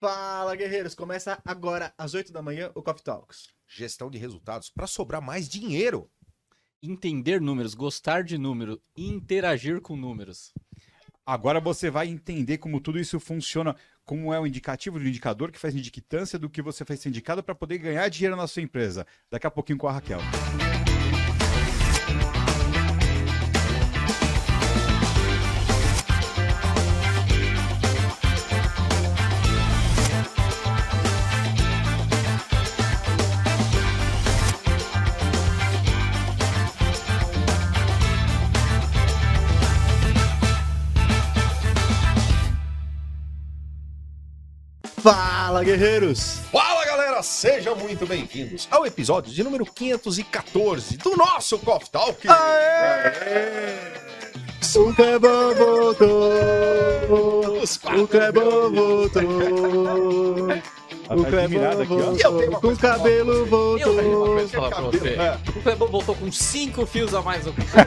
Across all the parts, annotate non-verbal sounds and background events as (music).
Fala, guerreiros! Começa agora, às 8 da manhã, o Coffee Talks. Gestão de resultados para sobrar mais dinheiro. Entender números, gostar de número e interagir com números. Agora você vai entender como tudo isso funciona, como é o indicativo do indicador que faz indictância do que você faz ser indicado para poder ganhar dinheiro na sua empresa. Daqui a pouquinho com a Raquel. Fala, guerreiros! Fala, galera! Sejam muito bem-vindos ao episódio de número 514 do nosso Coffee Talk. O voltou! O Clebão voltou! O ó. E eu tenho voltou! Com o cabelo voltou! coisa pra falar pra você. O Clebão voltou com cinco fios a mais.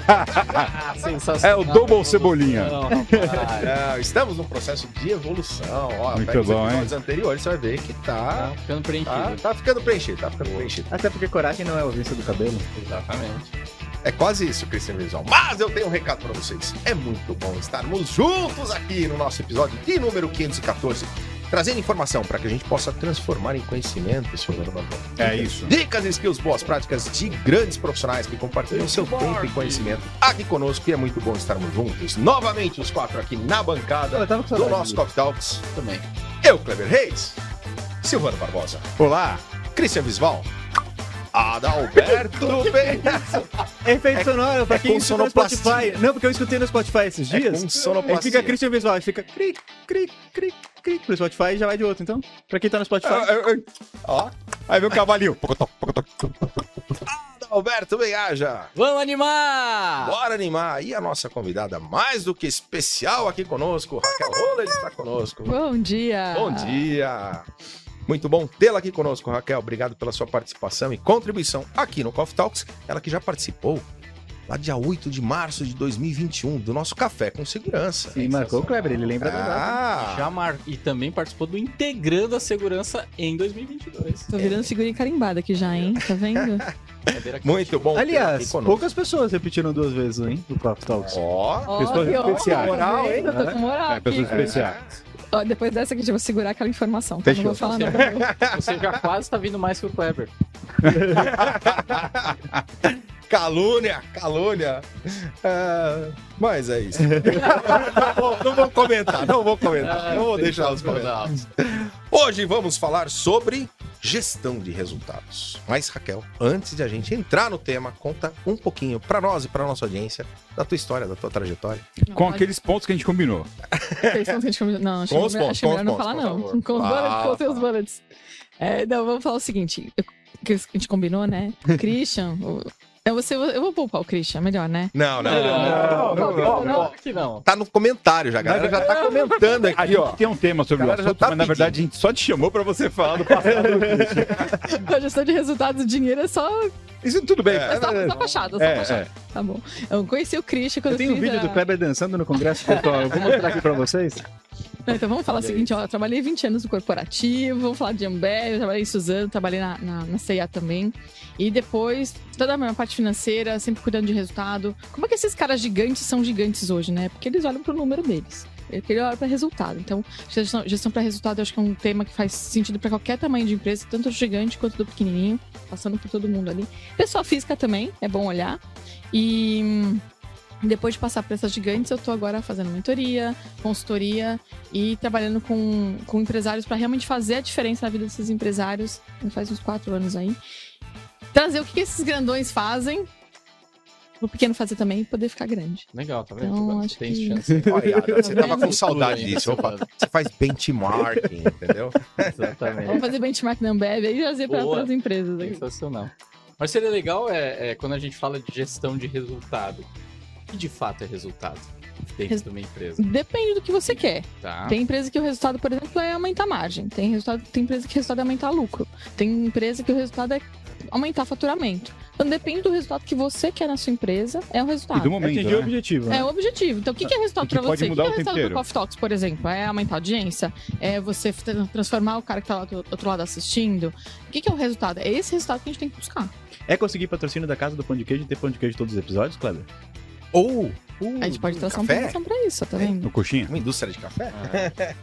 Ah, (laughs) sensacional. É o double cebolinha. Não. É, estamos num processo de evolução. Ó, Muito bom, episódios anteriores, você vai ver que tá, Tá ficando preenchido. tá, tá ficando preenchido, tá ficando preenchido. Até porque coragem não é o vício do cabelo. Exatamente. É quase isso, Cristian Visual. Mas eu tenho um recado pra vocês. É muito bom estarmos juntos aqui no nosso episódio de número 514, trazendo informação para que a gente possa transformar em conhecimento, senhor Barbão. É isso. Dicas, skills, boas práticas de grandes profissionais que compartilham seu tempo e conhecimento aqui conosco. E é muito bom estarmos juntos. Novamente, os quatro aqui na bancada do nosso. Coffee Talks. Também. Eu, Kleber Reis, Silvano Barbosa, Olá. Cristian Visval, Adalberto Benz. Efeito sonoro pra é quem escuta no. Spotify. Não, porque eu escutei no Spotify esses É dias. Aí sonoplastia. fica Christian Visual, fica cri, cri, cri, cri pro Spotify e já vai de outro, então. Pra quem tá no Spotify. Ah, ah, ah. Ó, Aí vem o cavalinho. Adalberto Benhaja. Vamos animar! Bora animar. E a nossa convidada mais do que especial aqui conosco, Raquel Roller está conosco. Bom dia! Bom dia. Muito bom tê-la aqui conosco, Raquel. Obrigado pela sua participação e contribuição aqui no Coffee Talks. Ela que já participou lá dia 8 de março de 2021 do nosso Café com Segurança. E marcou o Kleber, ele lembra da data. Ah, Já mar... E também participou do Integrando a Segurança em 2022. Tô virando figurinha carimbada aqui já, hein? Tá vendo? (laughs) Muito bom Aliás, poucas pessoas repetiram duas vezes, hein? Do Coffee Talks. Ó, Pessoas que ótimo, especiais. moral, hein? Eu tô com moral É, pessoas especiais. Ó, depois dessa aqui, eu vou segurar aquela informação. Tá? Não vou falar nada. Você já quase tá vindo mais que o Kleber. (laughs) calúnia, calúnia. É, mas é isso. (laughs) não, vou, não vou comentar, não vou comentar. Não vou deixar os comentários. Hoje vamos falar sobre gestão de resultados. Mas, Raquel, antes de a gente entrar no tema, conta um pouquinho pra nós e pra nossa audiência da tua história, da tua trajetória. Com aqueles pontos que a gente combinou. Vocês são gente combinou. Não, acho, Com os melhor- pontos, com melhor não pontos, falar, não. favor. Com os Ah, bullets, com os seus bullets. É, não, vamos falar o seguinte. eu- que a gente combinou, né? Christian. o- eu, vou, ser- eu vou poupar o Christian, melhor, né? Não, não. Não, não, não, não. Tá no comentário já, galera já tá comentando A aqui, gente ó. tem um tema sobre o assunto, tá mas na pedindo. verdade a gente só te chamou pra você falar do passado. (laughs) A gestão de resultados e dinheiro é só. Isso tudo bem. É, É só, só fachada, só É, fachada. é. Tá bom. Eu conheci o Christian quando Eu tenho um fiz vídeo a- do Kleber dançando no congresso virtual. Eu vou mostrar aqui pra vocês. Não, então vamos falar o seguinte, ó, eu trabalhei 20 anos no corporativo, vamos falar de Ambev, eu trabalhei em Suzano, trabalhei na, na, na CIA também. E depois, toda a minha parte financeira, sempre cuidando de resultado. Como é que esses caras gigantes são gigantes hoje, né? Porque eles olham pro número deles. Ele olha para resultado. Então, gestão, gestão para resultado, eu acho que é um tema que faz sentido para qualquer tamanho de empresa, tanto do gigante quanto do pequenininho, passando por todo mundo ali. Pessoa física também, é bom olhar. E depois de passar por essas gigantes, eu tô agora fazendo mentoria, consultoria e trabalhando com, com empresários para realmente fazer a diferença na vida desses empresários. Faz uns quatro anos aí. Trazer o que, que esses grandões fazem, o pequeno fazer também e poder ficar grande. Legal, tá vendo? Então, acho tem que- chance. (laughs) Olha, você tava com saudade disso. Opa, você faz benchmarking, (laughs) entendeu? Exatamente. Vamos fazer benchmark na Ambev e trazer para Boa. as empresas. Aqui. Sensacional. Mas seria legal é, é quando a gente fala de gestão de resultado. O que de fato é resultado dentro Res- de uma empresa? Depende do que você quer. Tá? Tem empresa que o resultado, por exemplo, é aumentar a margem. Tem, resultado, tem empresa que o resultado é aumentar lucro. Tem empresa que o resultado é aumentar faturamento. Então depende do resultado que você quer na sua empresa, é o E resultado. do momento, Atingir o né? objetivo. né? É o objetivo. Então, o que, que é resultado E pode você? O que, é o o resultado do inteiro. Coffee Talks, por exemplo? É aumentar a audiência? É você tra- transformar o cara que tá lá do outro lado assistindo? O que, que é o resultado? É esse resultado que a gente tem que buscar. É conseguir patrocínio da casa do pão de queijo e ter pão de queijo em todos os episódios, Kleber? Ou a gente pode traçar uma café? pra isso, tá vendo? No coxinha. uma indústria de café? (laughs)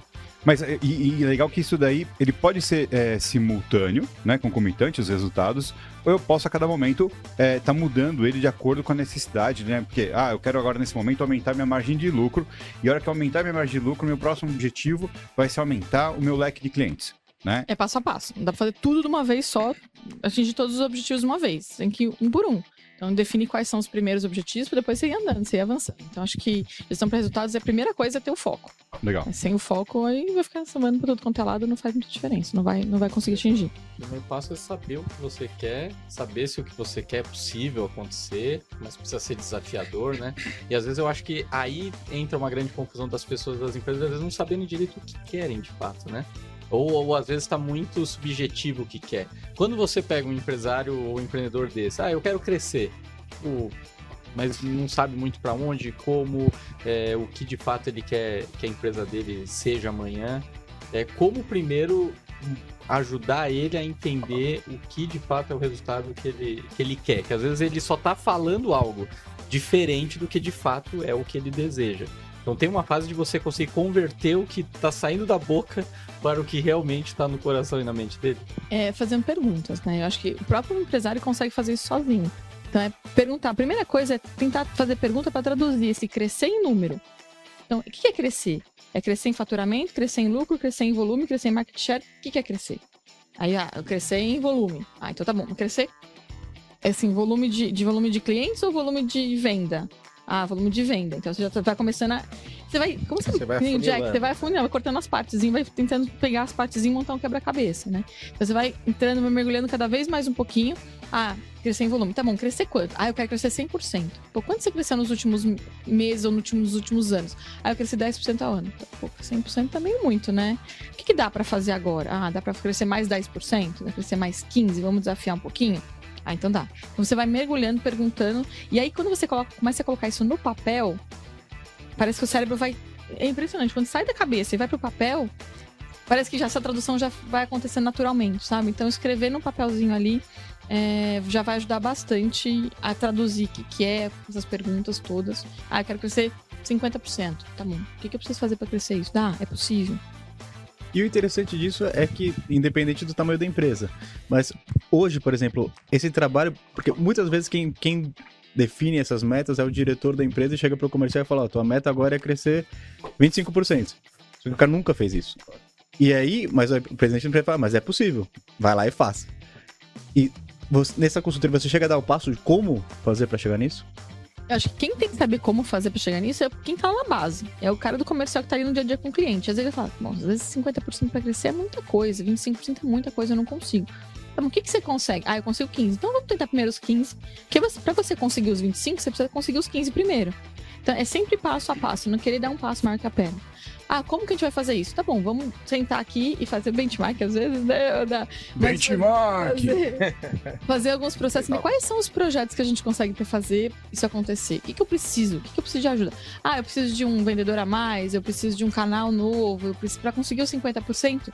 Mas e, e legal que isso daí, ele pode ser é, simultâneo, né, concomitante os resultados, ou eu posso a cada momento estar tá mudando ele de acordo com a necessidade, né? Porque, ah, eu quero agora nesse momento aumentar minha margem de lucro, e a hora que eu aumentar minha margem de lucro, meu próximo objetivo vai ser aumentar o meu leque de clientes, né? É passo a passo. Não dá pra fazer tudo de uma vez só, atingir todos os objetivos de uma vez. Tem que ir um por um. Então, definir quais são os primeiros objetivos para depois você ir andando, você ir avançando. Então, acho que gestão para resultados, a primeira coisa é ter o foco. Legal. Mas sem o foco, aí vai ficar somando para tudo quanto é lado, não faz muita diferença. Não vai, não vai conseguir atingir. O primeiro passo é saber o que você quer, saber se o que você quer é possível acontecer, mas precisa ser desafiador, né? E às vezes eu acho que aí entra uma grande confusão das pessoas das empresas, às vezes não sabendo direito o que querem de fato, né? Ou, ou às vezes está muito subjetivo o que quer. Quando você pega um empresário ou um empreendedor desse, ah, eu quero crescer, tipo, mas não sabe muito para onde, como, é, o que de fato ele quer que a empresa dele seja amanhã. É como primeiro ajudar ele a entender o que de fato é o resultado que ele, que ele quer. Que às vezes ele só tá falando algo diferente do que de fato é o que ele deseja. Então tem uma fase de você conseguir converter o que tá saindo da boca para o que realmente está no coração e na mente dele. É fazendo perguntas, né? Eu acho que o próprio empresário consegue fazer isso sozinho. Então é perguntar. A primeira coisa é tentar fazer pergunta para traduzir esse crescer em número. Então, o que é crescer? É crescer em faturamento, crescer em lucro, crescer em volume, crescer em market share. O que é crescer? Aí, ah, crescer em volume. Ah, então tá bom. Crescer é assim, volume de, de volume de clientes ou volume de venda? Ah, volume de venda. Então você já tá vai começando a. Você vai. Como você, Você vai Jack, você vai afunilando, vai cortando as partes, vai tentando pegar as partes e montar um quebra-cabeça, né? Então você vai entrando, vai mergulhando cada vez mais um pouquinho. Ah, crescer em volume. Tá bom, crescer quanto? Ah, eu quero crescer 100%. Pô, quanto você cresceu nos últimos meses ou nos últimos, nos últimos anos? Ah, eu cresci 10% ao ano. Pô, 100% tá meio muito, né? O que, que dá pra fazer agora? Ah, dá pra crescer mais 10%? Dá pra crescer mais 15%? Vamos desafiar um pouquinho? Ah, então dá. Então você vai mergulhando, perguntando. E aí, quando você coloca, começa a colocar isso no papel, parece que o cérebro vai. É impressionante. Quando sai da cabeça e vai pro papel, parece que já essa tradução já vai acontecendo naturalmente, sabe? Então, escrever no papelzinho ali é, já vai ajudar bastante a traduzir o que, que é essas perguntas todas. Ah, eu quero crescer 50%. Tá bom. O que, que eu preciso fazer para crescer isso? Dá? É possível. E o interessante disso é que, independente do tamanho da empresa, mas hoje, por exemplo, esse trabalho, porque muitas vezes quem, quem define essas metas é o diretor da empresa e chega para o comercial e fala: Ó, tua meta agora é crescer 25%. Só que o cara nunca fez isso. E aí, mas o presidente empresa fala: Mas é possível, vai lá e faça. E você- nessa consultoria você chega a dar o passo de como fazer para chegar nisso? Acho que quem tem que saber como fazer pra chegar nisso é quem tá na base. É o cara do comercial que tá ali no dia a dia com o cliente. Às vezes ele fala, bom, às vezes 50% pra crescer é muita coisa, 25% é muita coisa, eu não consigo. Então, o que, que você consegue? Ah, eu consigo 15. Então vamos tentar primeiro os 15. Porque pra você conseguir os 25, você precisa conseguir os 15 primeiro. Então é sempre passo a passo, não querer dar um passo maior que a perna. Ah, como que a gente vai fazer isso? Tá bom, vamos sentar aqui e fazer benchmark, às vezes, né? Da, Benchmark! Fazer, (laughs) fazer alguns processos. Mas quais são os projetos que a gente consegue para fazer isso acontecer? O que, que eu preciso? O que, que eu preciso de ajuda? Ah, eu preciso de um vendedor a mais, eu preciso de um canal novo, eu preciso para conseguir os 50%.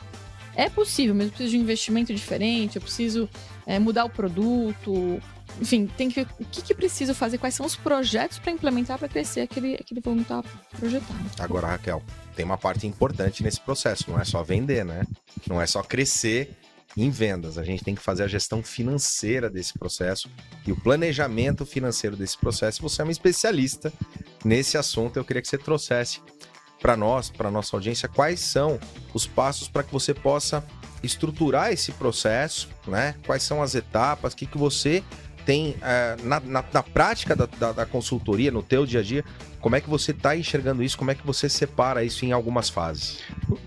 É possível, mas eu preciso de um investimento diferente, eu preciso é, mudar o produto. Enfim, tem que ver o que, que preciso fazer, quais são os projetos para implementar para crescer aquele, aquele volume que tá projetado. Agora, Raquel, tem uma parte importante nesse processo, não é só vender, né? Não é só crescer em vendas. A gente tem que fazer a gestão financeira desse processo e o planejamento financeiro desse processo. Você é uma especialista nesse assunto. Eu queria que você trouxesse para nós, para nossa audiência, quais são os passos para que você possa estruturar esse processo, né? Quais são as etapas, o que, que você tem eh, na, na- na prática da, da- da consultoria, no teu dia a dia, como é que você está enxergando isso? Como é que você separa isso em algumas fases?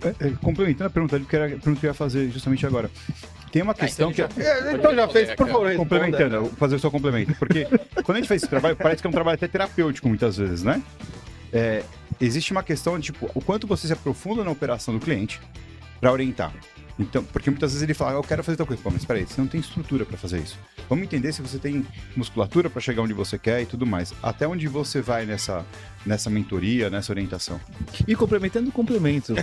É, é, complementando a pergunta, que era a pergunta que eu ia fazer justamente agora. Tem uma questão que. então já fez, por favor, Complementando, eu vou fazer o seu complemento. Porque (laughs) quando a gente faz esse trabalho, parece que é um trabalho até terapêutico muitas vezes, né? É, existe uma questão de tipo, o quanto você se aprofunda na operação do cliente para orientar. Então, porque muitas vezes ele fala, "Ah, eu quero fazer tal coisa. Pô, mas peraí, você não tem estrutura para fazer isso. Vamos entender se você tem musculatura para chegar onde você quer e tudo mais. Até onde você vai nessa, nessa mentoria, nessa orientação. E complementando o complemento.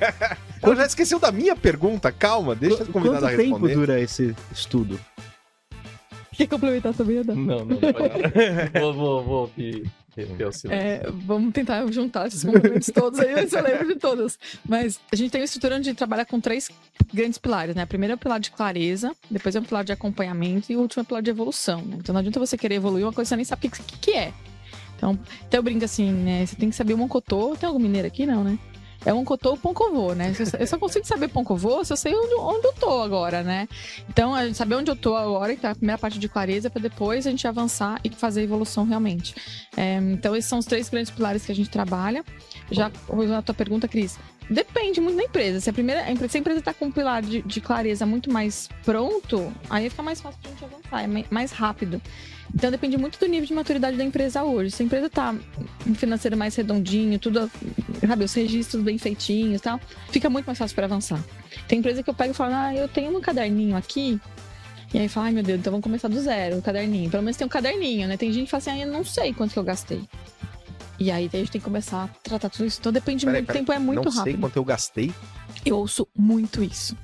(laughs) Eu já esqueceu da minha pergunta, calma, deixa o convidado Quanto tempo responder. dura esse estudo? Quer complementar também, Adam? Não, não, pode. (laughs) vou, vou, vou me reter o silêncio. É, vamos tentar juntar esses complementos todos aí, eu lembro de todos. Mas a gente tem uma estrutura onde trabalha com três grandes pilares, né? Primeiro é o pilar de clareza, depois é o pilar de acompanhamento e o último é o pilar de evolução, né? Então não adianta você querer evoluir uma coisa que você nem sabe o que, que, que é. Então, então eu brinco assim, né? Você tem que saber o Moncotô. Tem algum mineiro aqui? Não, né? É um cotô ou Poncovô, né? Eu só consigo saber Poncovô se eu sei onde, onde eu tô agora, né? Então, a gente saber onde eu tô agora, que tá a primeira parte de clareza, para depois a gente avançar e fazer a evolução realmente. É, então, esses são os três grandes pilares que a gente trabalha. Já a tua pergunta, Cris. Depende muito da empresa. Se a, primeira, a empresa, se a empresa está com um pilar de, de, clareza muito mais pronto, aí fica mais fácil para a gente avançar, é mais rápido. Então depende muito do nível de maturidade da empresa hoje. Se a empresa um financeiro mais redondinho, tudo, sabe, os registros bem feitinhos e tal, fica muito mais fácil para avançar. Tem empresa que eu pego e falo, ah, eu tenho um caderninho aqui. E aí fala, ai meu Deus, então vamos começar do zero, o caderninho. Pelo menos tem um caderninho, né? Tem gente que fala assim, ah, eu não sei quanto que eu gastei. E aí a gente tem que começar a tratar tudo isso. Então depende Peraí, muito, o peraí, tempo é muito não rápido. sei quanto eu gastei. Eu ouço muito isso.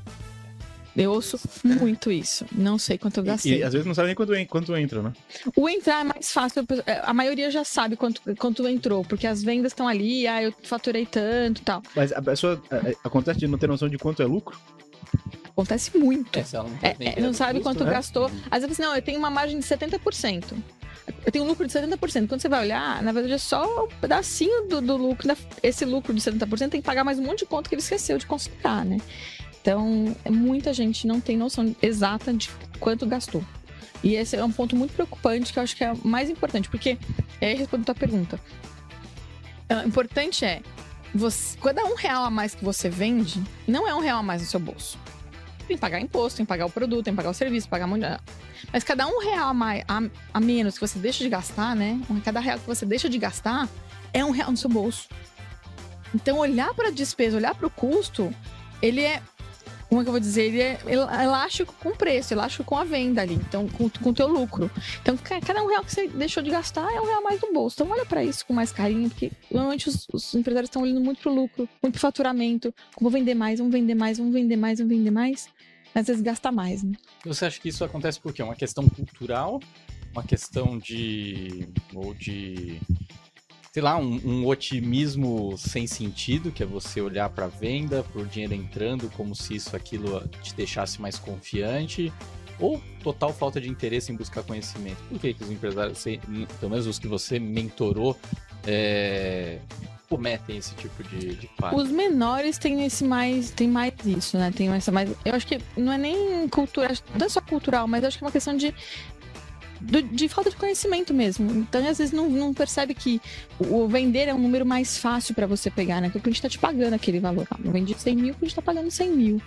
Eu ouço muito isso. Não sei quanto eu gastei. E, e às vezes não sabe nem quanto, quanto entra, né? O entrar é mais fácil. A maioria já sabe quanto, quanto entrou, porque as vendas estão ali, ah, eu faturei tanto e tal. Mas a pessoa é, é, acontece de não ter noção de quanto é lucro? Acontece muito. É, não, É, tem é, não sabe custo, quanto né? gastou. Às vezes, não, eu tenho uma margem de 70%. Tenho um lucro de 70%. Quando você vai olhar, na verdade é só um pedacinho do, do lucro. da- Esse lucro de 70% tem que pagar mais um monte de conta que ele esqueceu de considerar, né? Então, é, muita gente não tem noção exata de quanto gastou. E esse é um ponto muito preocupante que eu acho que é mais importante, porque, aí respondendo a tua pergunta. Ah, O importante é, você, cada um real a mais que você vende, não é um real a mais no seu bolso. Que pagar imposto, que pagar o produto, que pagar o serviço, pagar muito. Mas cada um real a, mais, a, a menos que você deixa de gastar, né? Cada real que você deixa de gastar é um real no seu bolso. Então, olhar para a despesa, olhar para o custo, ele é. Como é que eu vou dizer? Ele é el- elástico com preço, elástico com a venda ali, então com, o teu lucro. Então, ca- cada um real que você deixou de gastar é um real mais no bolso. Então, olha para isso com mais carinho, porque normalmente os, os empresários estão olhando muito pro lucro, muito pro faturamento. Vou vender mais, vamos vender mais, vamos vender mais, vamos vender mais. Às vezes gasta mais, né? Você acha que isso acontece por quê? Uma questão cultural? Uma questão de. ou de. Sei lá, um, um otimismo sem sentido, que é você olhar para a venda, para o dinheiro entrando, como se isso, aquilo te deixasse mais confiante? Ou total falta de interesse em buscar conhecimento? Por que, que os empresários, pelo menos os que você mentorou, é, cometem esse tipo de, de? Os menores têm esse mais, tem mais isso, né? Tem essa mais, eu acho que não é nem cultura, não é só cultural, mas acho que é uma questão de do- de falta de conhecimento mesmo. Então, às vezes, não, não percebe que o, vender é um número mais fácil para você pegar, né? Que o cliente tá te pagando aquele valor. Ah, eu vendi 100 mil, o cliente tá pagando 100 mil.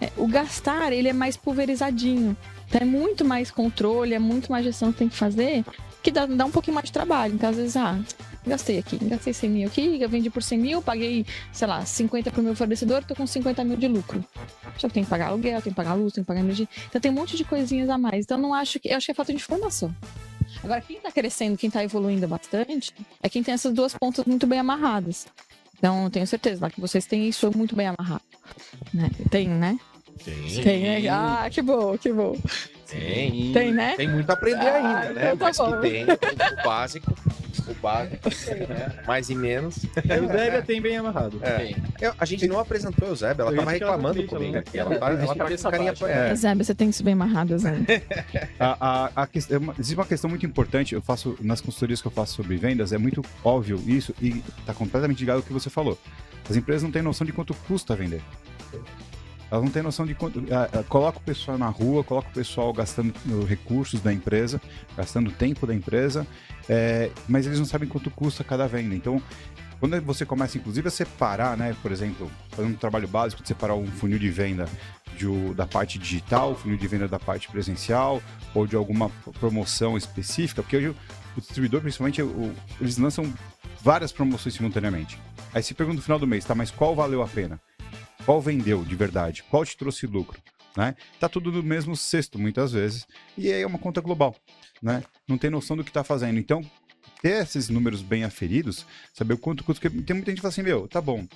É, o gastar, ele é mais pulverizadinho. Então, é muito mais controle, é muito mais gestão que tem que fazer, que dá, dá um pouquinho mais de trabalho. Então, às vezes, ah, gastei aqui, gastei 100 mil aqui, eu vendi por 100 mil, paguei, sei lá, 50 pro meu fornecedor, tô com 50 mil de lucro. Só que tem que pagar aluguel, tem que pagar luz, tem que pagar energia. Então tem um monte de coisinhas a mais. Então não acho que. Eu acho que é falta de informação. Agora, quem tá crescendo, quem tá evoluindo bastante, é quem tem essas duas pontas muito bem amarradas. Então, tenho certeza lá que vocês têm isso muito bem amarrado. Né? Tem, né? Tem. Tem, né? Ah, que bom, que bom. Tem. Tem, né? Tem muito a aprender Ah, ainda, né? então tá Mas bom. que tem o básico. O básico, né? Mais e menos. A Eusébia tem bem amarrado. É. Eu- a gente não apresentou a Eusébia, ela Eu tava ficar reclamando comigo ela aqui. Ela tá, ela tá a cabeça com carinha é. Zé, você tem isso bem amarrado, Zé. (laughs) A, a, a é existe uma questão muito importante, eu faço, nas consultorias que eu faço sobre vendas, é muito óbvio isso e está completamente ligado ao que você falou. As empresas não têm noção de quanto custa vender. Elas não têm noção de quanto. ah, ah, coloca o pessoal na rua, coloca o pessoal gastando uh, recursos da empresa, gastando tempo da empresa, é, mas eles não sabem quanto custa cada venda. Então, quando você começa, inclusive, a separar, né, por exemplo, fazendo um trabalho básico de separar um funil de venda de da parte digital, funil de venda da parte presencial, ou de alguma promoção específica, porque hoje o distribuidor, principalmente, o- eles lançam várias promoções simultaneamente. Aí se pergunta no final do mês, tá, mas qual valeu a pena? Qual vendeu de verdade? Qual te trouxe lucro? né? Tá tudo no mesmo cesto, muitas vezes. E aí é uma conta global, né? Não tem noção do que tá fazendo. Então, ter esses números bem aferidos, saber o quanto custa. Porque tem muita gente que fala assim, meu, tá bom.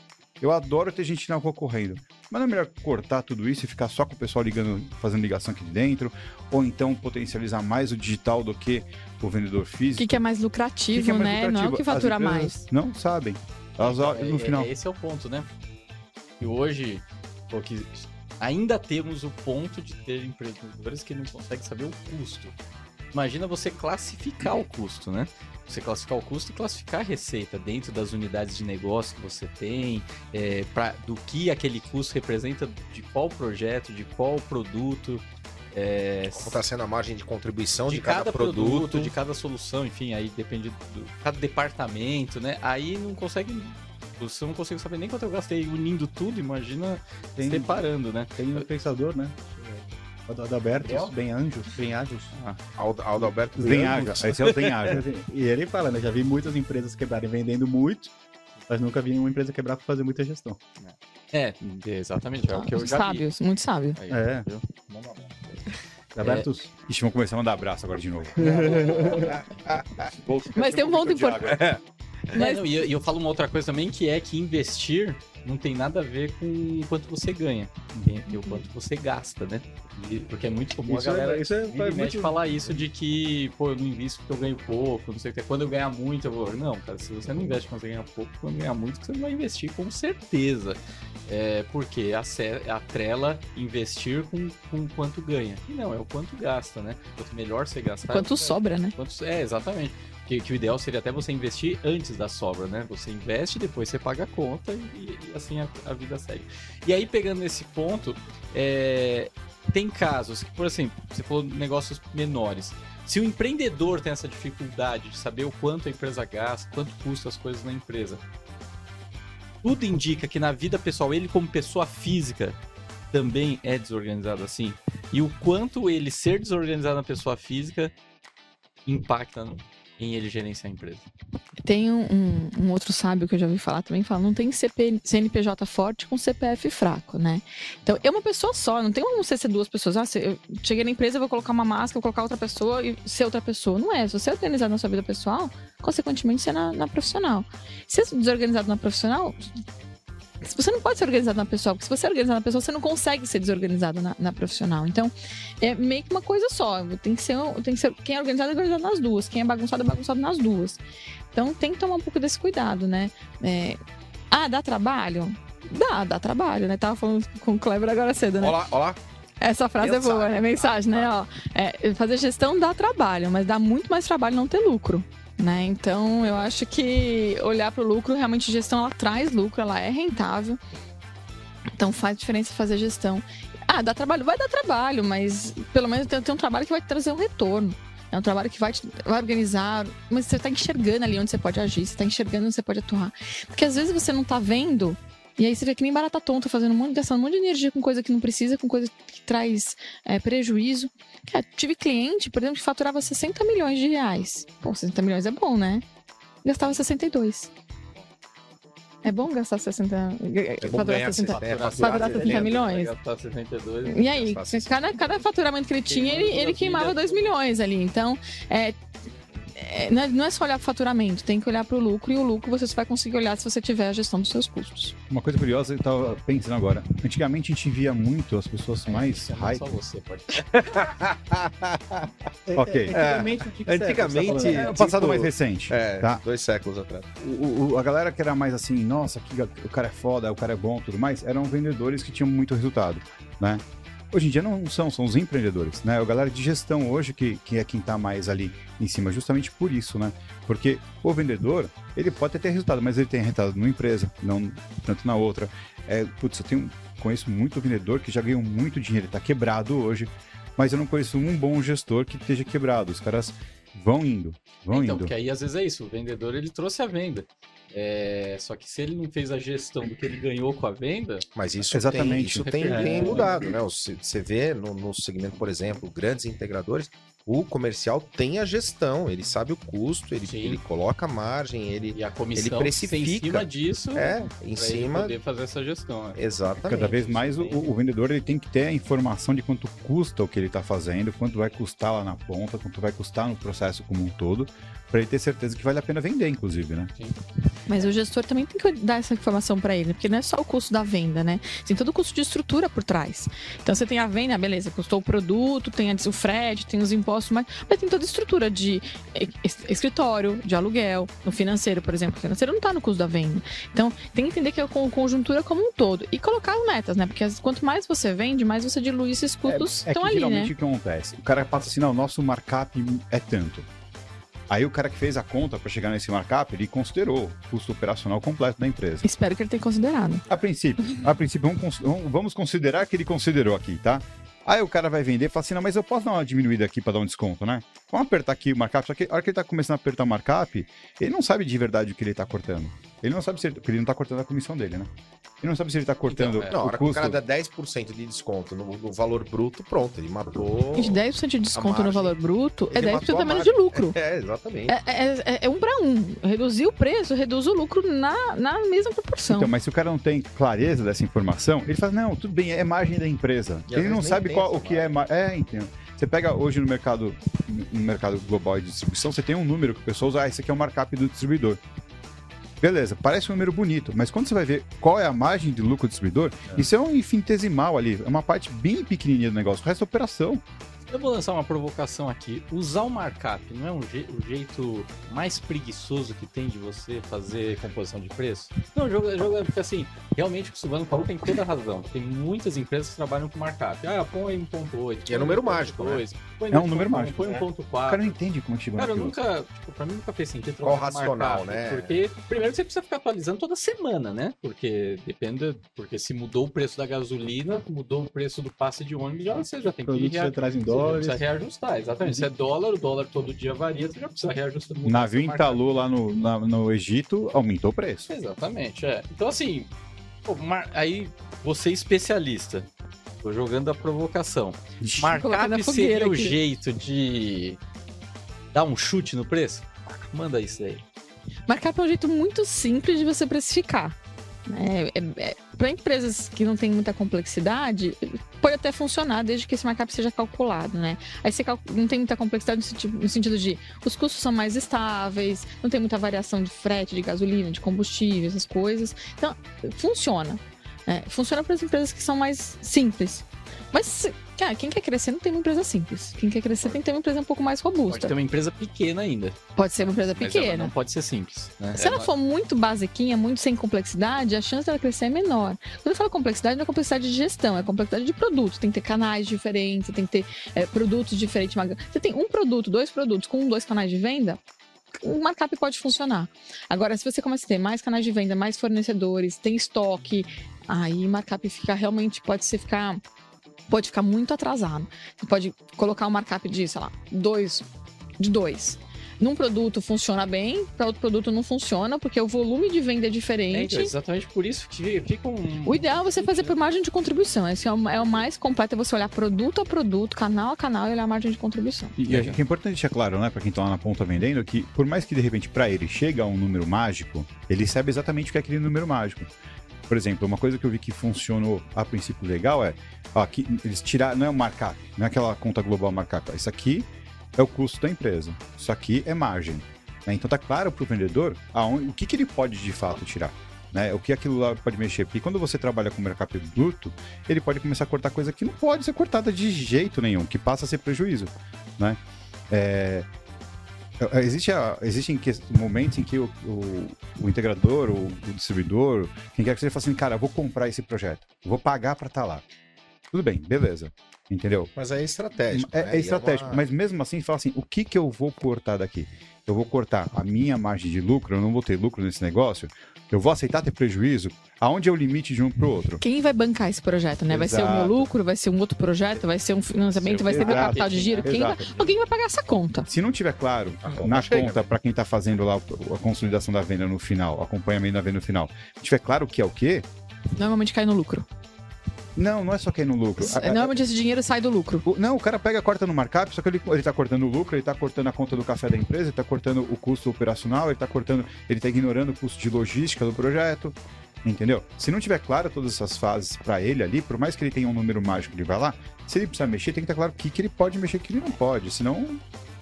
Eu adoro ter gente na rua correndo. Mas não é melhor cortar tudo isso e ficar só com o pessoal ligando, fazendo ligação aqui de dentro? Ou então potencializar mais o digital do que o vendedor O físico? que, que é mais O que lucrativo, que é mais né? Não é o lucrativo? que fatura mais. Não sabem. Elas Então, no é- final. é- esse é o ponto, né? E hoje, que ainda temos o ponto de ter empreendedores que não conseguem saber o custo. Imagina você classificar o custo, né? Você classificar o custo e classificar a receita dentro das unidades de negócio que você tem, é, pra, do que aquele custo representa, de qual projeto, de qual produto. é, Como está sendo a margem de contribuição de, de, cada, produto, produto. de cada solução, enfim, aí depende do cada departamento, né? Aí não consegue. Você não consegue saber nem quanto eu gastei unindo tudo, imagina Tem- separando, né? Tem um pensador, né? O do Adalberto, bem anjos, bem. Aldo, Aldo Alberto Zenhaja. Esse é o Zenhaja. (laughs) E ele fala, né? Já vi muitas empresas quebrarem vendendo muito, mas nunca vi nenhuma empresa quebrar por fazer muita gestão. É, exatamente, é o que eu já vi. Sábios, muito sábio. Aí, É. viu? Vamos lá. Adalberto, Ixi, vamos começar a mandar abraço agora de novo. (laughs) Mas tem um ponto importante. É, Mas não, e, eu, eu falo uma outra coisa também, que é que investir não tem nada a ver com o quanto você ganha, tem e o quanto você gasta, né? E- porque é muito comum isso a galera é, isso é, mexe muito... falar isso de que, pô, eu não invisto porque eu ganho pouco, não sei o que. Quando eu ganhar muito, eu vou. Não, cara, se você não investe quando você ganha pouco, quando ganhar muito, você não vai investir com certeza. É, porque ace- atrela investir com, com quanto ganha. E não, é o quanto gasta, né? Quanto melhor você gastar. quanto é- sobra, né? Quanto, é, exatamente. Que, que o ideal seria até você investir antes da sobra, né? Você investe, depois você paga a conta e, e assim a, a vida segue. E aí, pegando esse ponto, é, tem casos que, por exemplo, você falou negócios menores. Se o empreendedor tem essa dificuldade de saber o quanto a empresa gasta, quanto custa as coisas na empresa, tudo indica que na vida pessoal, ele como pessoa física também é desorganizado assim. E o quanto ele ser desorganizado na pessoa física impacta em ele gerenciar a empresa. Tem um, um- outro sábio que eu já ouvi falar também, fala, não tem CP, CNPJ forte com CPF fraco, né? Então, é uma pessoa só, não tem como você ser duas pessoas. Ah, eu cheguei na empresa, vou colocar uma máscara, vou colocar outra pessoa e ser outra pessoa. Não é. Se você é organizado na sua vida pessoal, consequentemente, você é na, na profissional. Se você é desorganizado na profissional, você não pode ser organizado na pessoal, porque se você é organizado na pessoa, você não consegue ser desorganizado na, na profissional. Então, é meio que uma coisa só. Tem que ser, tem que ser quem é organizado é organizado nas duas, quem é bagunçado é bagunçado nas duas. Então, tem que tomar um pouco desse cuidado, né? É, Ah, dá trabalho? Dá, dá trabalho, né? Tava falando com o Kleber agora cedo, né? Olá, olá. Essa frase é boa, Mensagem. né? Mensagem, né? Ó, é, fazer gestão dá trabalho, mas dá muito mais trabalho não ter lucro. Né? Então, eu acho que olhar para o lucro, realmente gestão ela traz lucro, ela é rentável. Então faz diferença fazer gestão. Ah, dá trabalho? Vai dar trabalho, mas pelo menos tem, tem um trabalho que vai te trazer um retorno. É um trabalho que vai te vai organizar, mas você está enxergando ali onde você pode agir, você está enxergando onde você pode atuar. Porque às vezes você não está vendo, e aí você fica que nem barata tonta, fazendo um monte, gastando um monte de energia com coisa que não precisa, com coisa que traz é, prejuízo. Cara, tive cliente, por exemplo, que faturava 60 milhões de reais. Pô, 60 milhões é bom, né? Gastava 62. É bom gastar 60. É bom faturar ganhar 60. 60, Faturar 60 milhões. Vai gastar 62. E aí, 60. cada, cada faturamento que ele tinha, ele, ele queimava vida. 2 milhões ali. Então, é, é, não é- não é só olhar para o faturamento, tem que olhar para o lucro. E o lucro você só vai conseguir olhar se você tiver a gestão dos seus custos. Uma coisa curiosa, eu tava pensando agora. Antigamente a gente via muito as pessoas mais é hype. só você, pode. (laughs) Ok. Antigamente, o que que Antigamente- tá? É o passado Tipo, mais recente. É, Tá? dois séculos atrás. O, o- a galera que era mais assim, nossa, que, o cara é foda, o cara é bom tudo mais, eram vendedores que tinham muito resultado, né? Hoje em dia não são, são os empreendedores, né? A galera de gestão hoje que, que é quem tá mais ali em cima, justamente por isso, né? Porque o vendedor, ele pode ter resultado, mas ele tem resultado numa empresa, não tanto na outra. É, putz, eu tenho, conheço muito vendedor que já ganhou muito dinheiro, ele tá quebrado hoje, mas eu não conheço um bom gestor que esteja quebrado. Os caras vão indo, vão então, indo. porque aí às vezes é isso, o vendedor ele trouxe a venda. É, só que se ele não fez a gestão do que ele ganhou com a venda, Mas isso Exatamente. tem, isso tem, É. tem mudado, né? Você vê no, no segmento, por exemplo, grandes integradores O comercial tem a gestão, ele sabe o custo, ele, Sim. ele coloca a margem, ele. E a comissão Ele precifica. em cima disso É, em cima. poder fazer essa gestão. né? Exatamente. Cada vez mais o, o vendedor ele tem que ter a informação de quanto custa o que ele está fazendo, quanto vai custar lá na ponta, quanto vai custar no processo como um todo, para ele ter certeza que vale a pena vender, inclusive, né? Mas o gestor também tem que dar essa informação para ele, porque não é só o custo da venda, né? Tem todo o custo de estrutura por trás. Então você tem a venda, beleza, custou o produto, tem o frete, tem os impostos, mas, mas tem toda a estrutura de eh, es- escritório, de aluguel, no financeiro, por exemplo. O financeiro não está no custo da venda. Então tem que entender que é com conjuntura como um todo. E colocar as metas, né? Porque quanto mais você vende, mais você dilui esses custos É que estão ali, geralmente né? o que acontece? O cara passa assim, não, nosso markup é tanto. Aí o cara que fez a conta para chegar nesse markup, ele considerou o custo operacional completo da empresa. Espero que ele tenha considerado. A princípio, a princípio vamos, cons- vamos- vamos considerar que ele considerou aqui, tá? Aí o cara vai vender e fala assim, não, mas eu posso dar uma diminuída aqui para dar um desconto, né? Vamos apertar aqui o markup, só que a hora que ele tá começando a apertar o markup, ele não sabe de verdade o que ele tá cortando. Ele não sabe se ele, porque ele não tá cortando a comissão dele, né? Ele não sabe se ele tá cortando Então, é. Não, a o hora que o custo. cara dá 10% de desconto no, no valor bruto, pronto, ele matou. Gente, 10% de desconto no margem. valor bruto é Ele 10% matou a a menos margem. de lucro. (laughs) É, exatamente. É, é- é- é um para um. Reduzir o preço, reduz o lucro na, na mesma proporção. Então, mas se o cara não tem clareza dessa informação, ele fala, não, tudo bem, é margem da empresa. E ele não sabe qual, o que é... ma- É, entendo. Você pega hoje no mercado, no mercado global de distribuição, você tem um número que o pessoal usa, ah, esse aqui é o markup do distribuidor. Beleza, parece um número bonito, mas quando você vai ver qual é a margem de lucro do distribuidor, isso é um infinitesimal ali, é uma parte bem pequenininha do negócio, o resto é operação. Eu vou lançar uma provocação aqui. Usar o markup não é um je- o jeito mais preguiçoso que tem de você fazer composição de preço? Não, o jogo, jogo é porque assim, realmente o que o Silvano falou tem toda a razão. Tem muitas empresas que trabalham com markup. Ah, põe 1.8. E é número mágico, né? Põe É um número mágico. Põe 1.4. O cara não entende como Cara, eu nunca, tipo, pra mim nunca fez sentido Qual racional, markup, né? Porque, primeiro, você precisa ficar atualizando toda semana, né? Porque depende, porque se mudou o preço da gasolina, mudou o preço do passe de ônibus, já, você já tem que Produtos rea- você traz em já dólares. precisa reajustar, exatamente. Se é dólar, o dólar todo dia varia, você já precisa reajustar. Navio entalou lá no, na- no Egito, aumentou o preço. Exatamente, é. Então, assim, pô, mar- aí você é especialista. Tô jogando a provocação. Markup seria o jeito de dar um chute no preço? Manda isso aí. Markup é um jeito muito simples de você precificar. Né? É, é, para empresas que não têm muita complexidade, pode até funcionar desde que esse markup seja calculado, né? Aí você não tem muita complexidade no sentido, no sentido de os custos são mais estáveis, não tem muita variação de frete, de gasolina, de combustível, essas coisas. Então, funciona. Né? Funciona para as empresas que são mais simples. Mas, cara, quem quer crescer não tem uma empresa simples. Quem quer crescer tem que ter uma empresa um pouco mais Pode robusta. ter uma empresa pequena ainda. Pode ser uma empresa pequena. não pode ser simples. Né? Se ela for muito basiquinha, muito sem complexidade, a chance dela crescer é menor. Quando eu falo complexidade, não é complexidade de gestão, é complexidade de produto. Tem que ter canais diferentes, tem que ter é, produtos diferentes. Você tem um produto, dois produtos com dois canais de venda, o markup pode funcionar. Agora, se você começa a ter mais canais de venda, mais fornecedores, tem estoque, aí o markup fica realmente, pode ser ficar. Pode ficar muito atrasado. Você pode colocar um markup de, sei lá, dois, de dois. Num produto funciona bem, para outro produto não funciona, porque o volume de venda é É, diferente. então, exatamente por isso que fica um. O ideal é você fazer por margem de contribuição. Esse é o, é o mais completo, é você olhar produto a produto, canal a canal e olhar a margem de contribuição. E acho que é importante deixar claro, né, pra quem tá lá na ponta vendendo, que por mais que de repente pra ele chega a um número mágico, ele sabe exatamente o que é aquele número mágico. Por exemplo, uma coisa que eu vi que funcionou a princípio legal é, ó, aqui eles tiraram, não é o markup, não é aquela conta global markup, isso aqui é o custo da empresa, isso aqui é margem. né? Então tá claro pro vendedor aonde, o que, que ele pode de fato tirar. Né, o que aquilo lá pode mexer. Porque quando você trabalha com markup bruto, ele pode começar a cortar coisa que não pode ser cortada de jeito nenhum, que passa a ser prejuízo. Né? É, é, existe a- existem momentos em que o, o- o integrador, o, o distribuidor, quem quer que seja, fala assim, cara, vou comprar esse projeto, vou pagar para estar lá. Tudo bem, beleza. Entendeu? Mas é estratégico. É, né? é E estratégico, uma- mas mesmo assim, fala assim, o que que eu vou cortar daqui? Eu vou cortar a minha margem de lucro, eu não vou ter lucro nesse negócio, eu vou aceitar ter prejuízo, aonde é o limite de um pro outro? Quem vai bancar esse projeto, né? Vai ser o meu Exato. lucro, vai ser um outro projeto, vai ser um financiamento, Seu- vai ser meu Exato. capital de giro. Quem vai... Exato. Alguém vai pagar essa conta. Se não tiver claro conta na chega. conta para quem tá fazendo lá o- a consolidação da venda no final, o acompanhamento da venda no final, se tiver claro o que é o que, Normalmente cai no lucro. Não, não é só cair no lucro. A- Normalmente esse dinheiro sai do lucro. o- Não, o cara pega, corta no markup, só que ele, ele tá cortando o lucro, ele tá cortando a conta do café da empresa, ele tá cortando o custo operacional, ele tá cortando, ele tá ignorando o custo de logística do projeto. Entendeu? Se não tiver claro todas essas fases pra ele ali, por mais que ele tenha um número mágico, ele vai lá. Se ele precisar mexer, tem que estar claro o que, que ele pode mexer e o que ele não pode. Senão